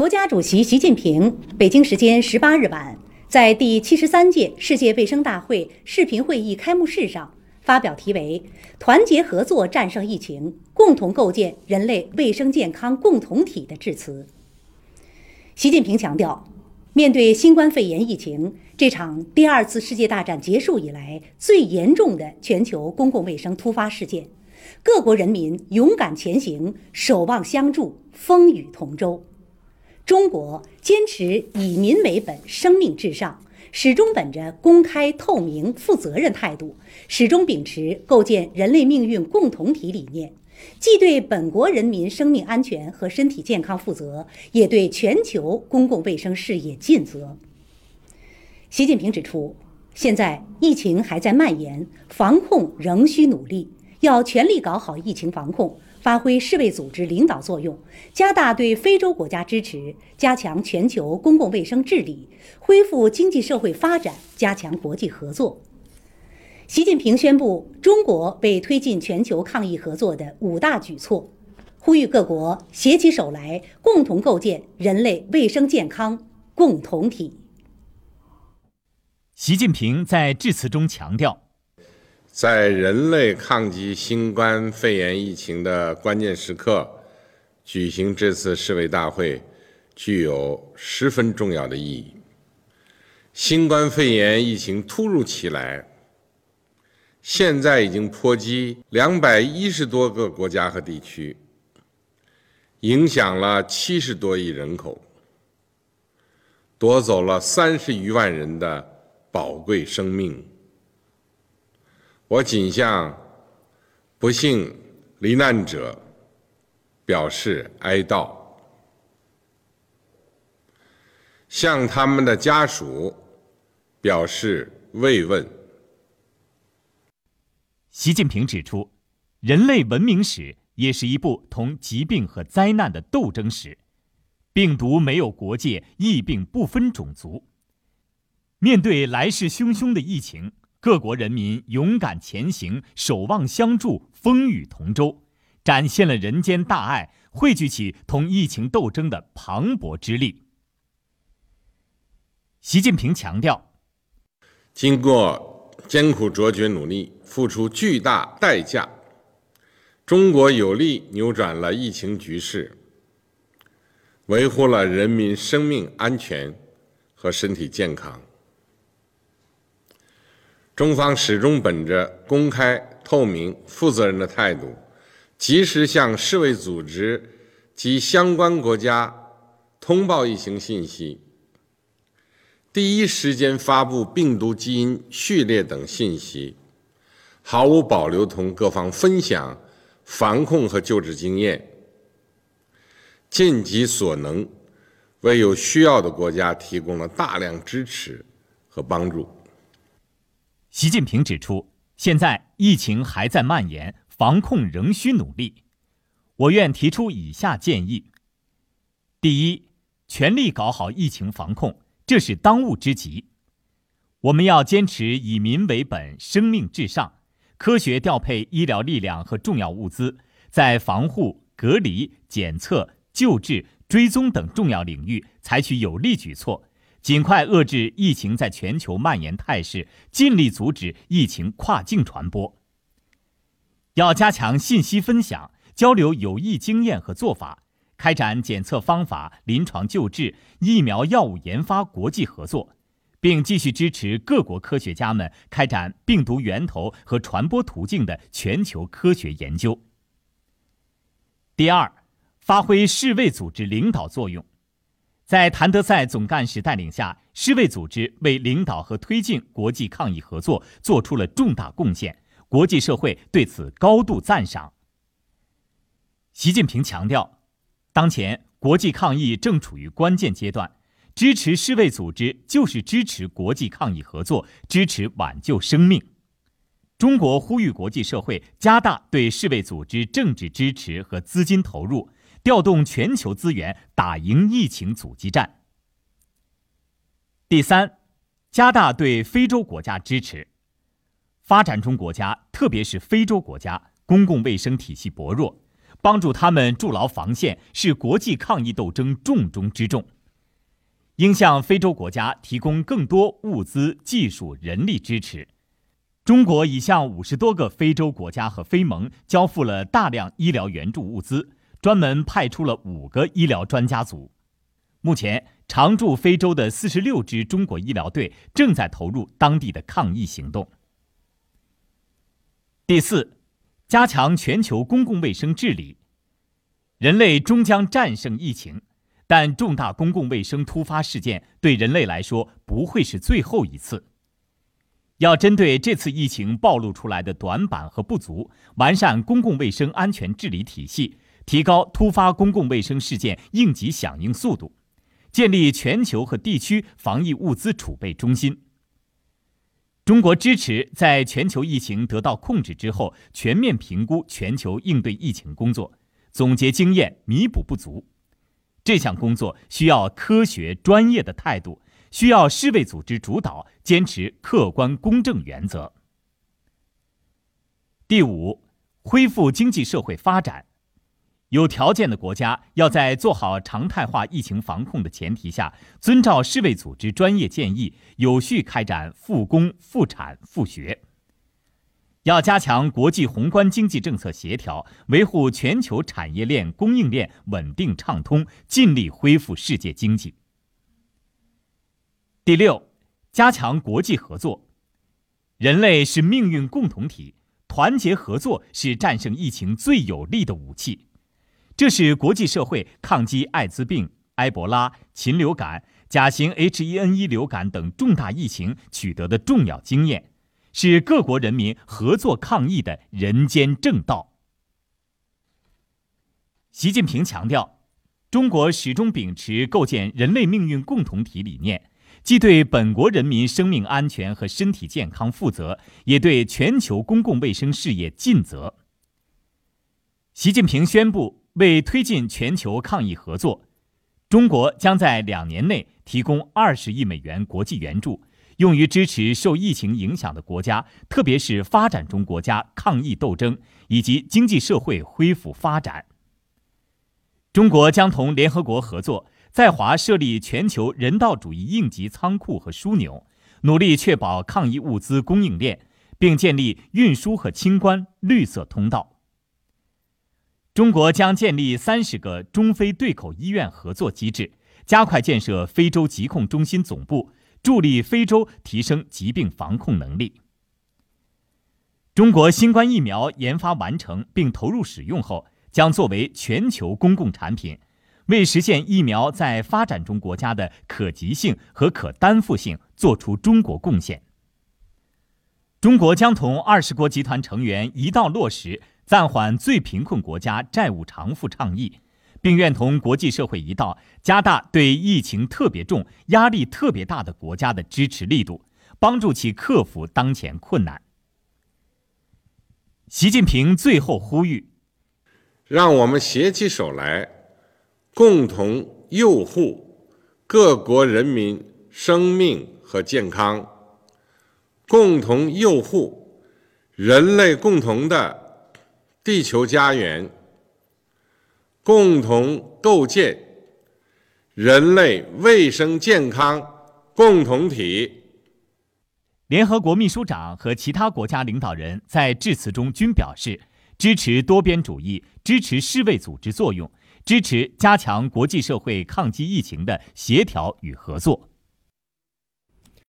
国家主席习近平北京时间十八日晚在第七十三届世界卫生大会视频会议开幕式上发表题为“团结合作战胜疫情，共同构建人类卫生健康共同体”的致辞。习近平强调，面对新冠肺炎疫情这场第二次世界大战结束以来最严重的全球公共卫生突发事件，各国人民勇敢前行，守望相助，风雨同舟。中国坚持以民为本、生命至上，始终本着公开、透明、负责任态度，始终秉持构建人类命运共同体理念，既对本国人民生命安全和身体健康负责，也对全球公共卫生事业尽责。习近平指出，现在疫情还在蔓延，防控仍需努力，要全力搞好疫情防控。发挥世卫组织领导作用，加大对非洲国家支持，加强全球公共卫生治理，恢复经济社会发展，加强国际合作。习近平宣布中国为推进全球抗疫合作的五大举措，呼吁各国携起手来，共同构建人类卫生健康共同体。习近平在致辞中强调。在人类抗击新冠肺炎疫情的关键时刻，举行这次世卫大会，具有十分重要的意义。新冠肺炎疫情突如其来，现在已经波及两百一十多个国家和地区，影响了七十多亿人口，夺走了三十余万人的宝贵生命。我仅向不幸罹难者表示哀悼，向他们的家属表示慰问。习近平指出，人类文明史也是一部同疾病和灾难的斗争史，病毒没有国界，疫病不分种族。面对来势汹汹的疫情。各国人民勇敢前行，守望相助，风雨同舟，展现了人间大爱，汇聚起同疫情斗争的磅礴之力。习近平强调，经过艰苦卓绝努力，付出巨大代价，中国有力扭转了疫情局势，维护了人民生命安全和身体健康。中方始终本着公开、透明、负责任的态度，及时向世卫组织及相关国家通报疫情信息，第一时间发布病毒基因序列等信息，毫无保留同各方分享防控和救治经验，尽己所能，为有需要的国家提供了大量支持和帮助。习近平指出，现在疫情还在蔓延，防控仍需努力。我愿提出以下建议：第一，全力搞好疫情防控，这是当务之急。我们要坚持以民为本、生命至上，科学调配医疗力量和重要物资，在防护、隔离、检测、救治、追踪等重要领域采取有力举措。尽快遏制疫情在全球蔓延态势，尽力阻止疫情跨境传播。要加强信息分享，交流有益经验和做法，开展检测方法、临床救治、疫苗药物研发国际合作，并继续支持各国科学家们开展病毒源头和传播途径的全球科学研究。第二，发挥世卫组织领导作用。在谭德赛总干事带领下，世卫组织为领导和推进国际抗疫合作做出了重大贡献，国际社会对此高度赞赏。习近平强调，当前国际抗疫正处于关键阶段，支持世卫组织就是支持国际抗疫合作，支持挽救生命。中国呼吁国际社会加大对世卫组织政治支持和资金投入。调动全球资源，打赢疫情阻击战。第三，加大对非洲国家支持。发展中国家，特别是非洲国家，公共卫生体系薄弱，帮助他们筑牢防线，是国际抗疫斗争重中之重。应向非洲国家提供更多物资、技术、人力支持。中国已向五十多个非洲国家和非盟交付了大量医疗援助物资，专门派出了五个医疗专家组。目前，常驻非洲的四十六支中国医疗队正在投入当地的抗疫行动。第四，加强全球公共卫生治理。人类终将战胜疫情，但重大公共卫生突发事件对人类来说不会是最后一次。要针对这次疫情暴露出来的短板和不足，完善公共卫生安全治理体系，提高突发公共卫生事件应急响应速度，建立全球和地区防疫物资储备中心。中国支持在全球疫情得到控制之后，全面评估全球应对疫情工作，总结经验，弥补不足。这项工作需要科学专业的态度。需要世卫组织主导，坚持客观公正原则。第五，恢复经济社会发展，有条件的国家要在做好常态化疫情防控的前提下，遵照世卫组织专业建议，有序开展复工复产复学。要加强国际宏观经济政策协调，维护全球产业链供应链稳定畅通，尽力恢复世界经济。第六，加强国际合作。人类是命运共同体，团结合作是战胜疫情最有力的武器。这是国际社会抗击艾滋病、埃博拉、禽流感、甲型 H1N1 流感等重大疫情取得的重要经验，是各国人民合作抗疫的人间正道。习近平强调，中国始终秉持构建人类命运共同体理念。既对本国人民生命安全和身体健康负责，也对全球公共卫生事业尽责。习近平宣布，为推进全球抗疫合作，中国将在两年内提供二十亿美元国际援助，用于支持受疫情影响的国家，特别是发展中国家抗疫斗争以及经济社会恢复发展。中国将同联合国合作。在华设立全球人道主义应急仓库和枢纽，努力确保抗疫物资供应链，并建立运输和清关绿色通道。中国将建立三十个中非对口医院合作机制，加快建设非洲疾控中心总部，助力非洲提升疾病防控能力。中国新冠疫苗研发完成并投入使用后，将作为全球公共产品。为实现疫苗在发展中国家的可及性和可担负性做出中国贡献。中国将同二十国集团成员一道落实暂缓最贫困国家债务偿付倡议，并愿同国际社会一道加大对疫情特别重、压力特别大的国家的支持力度，帮助其克服当前困难。习近平最后呼吁：让我们携起手来。共同佑护各国人民生命和健康，共同佑护人类共同的地球家园，共同构建人类卫生健康共同体。联合国秘书长和其他国家领导人在致辞中均表示支持多边主义，支持世卫组织作用。支持加强国际社会抗击疫情的协调与合作。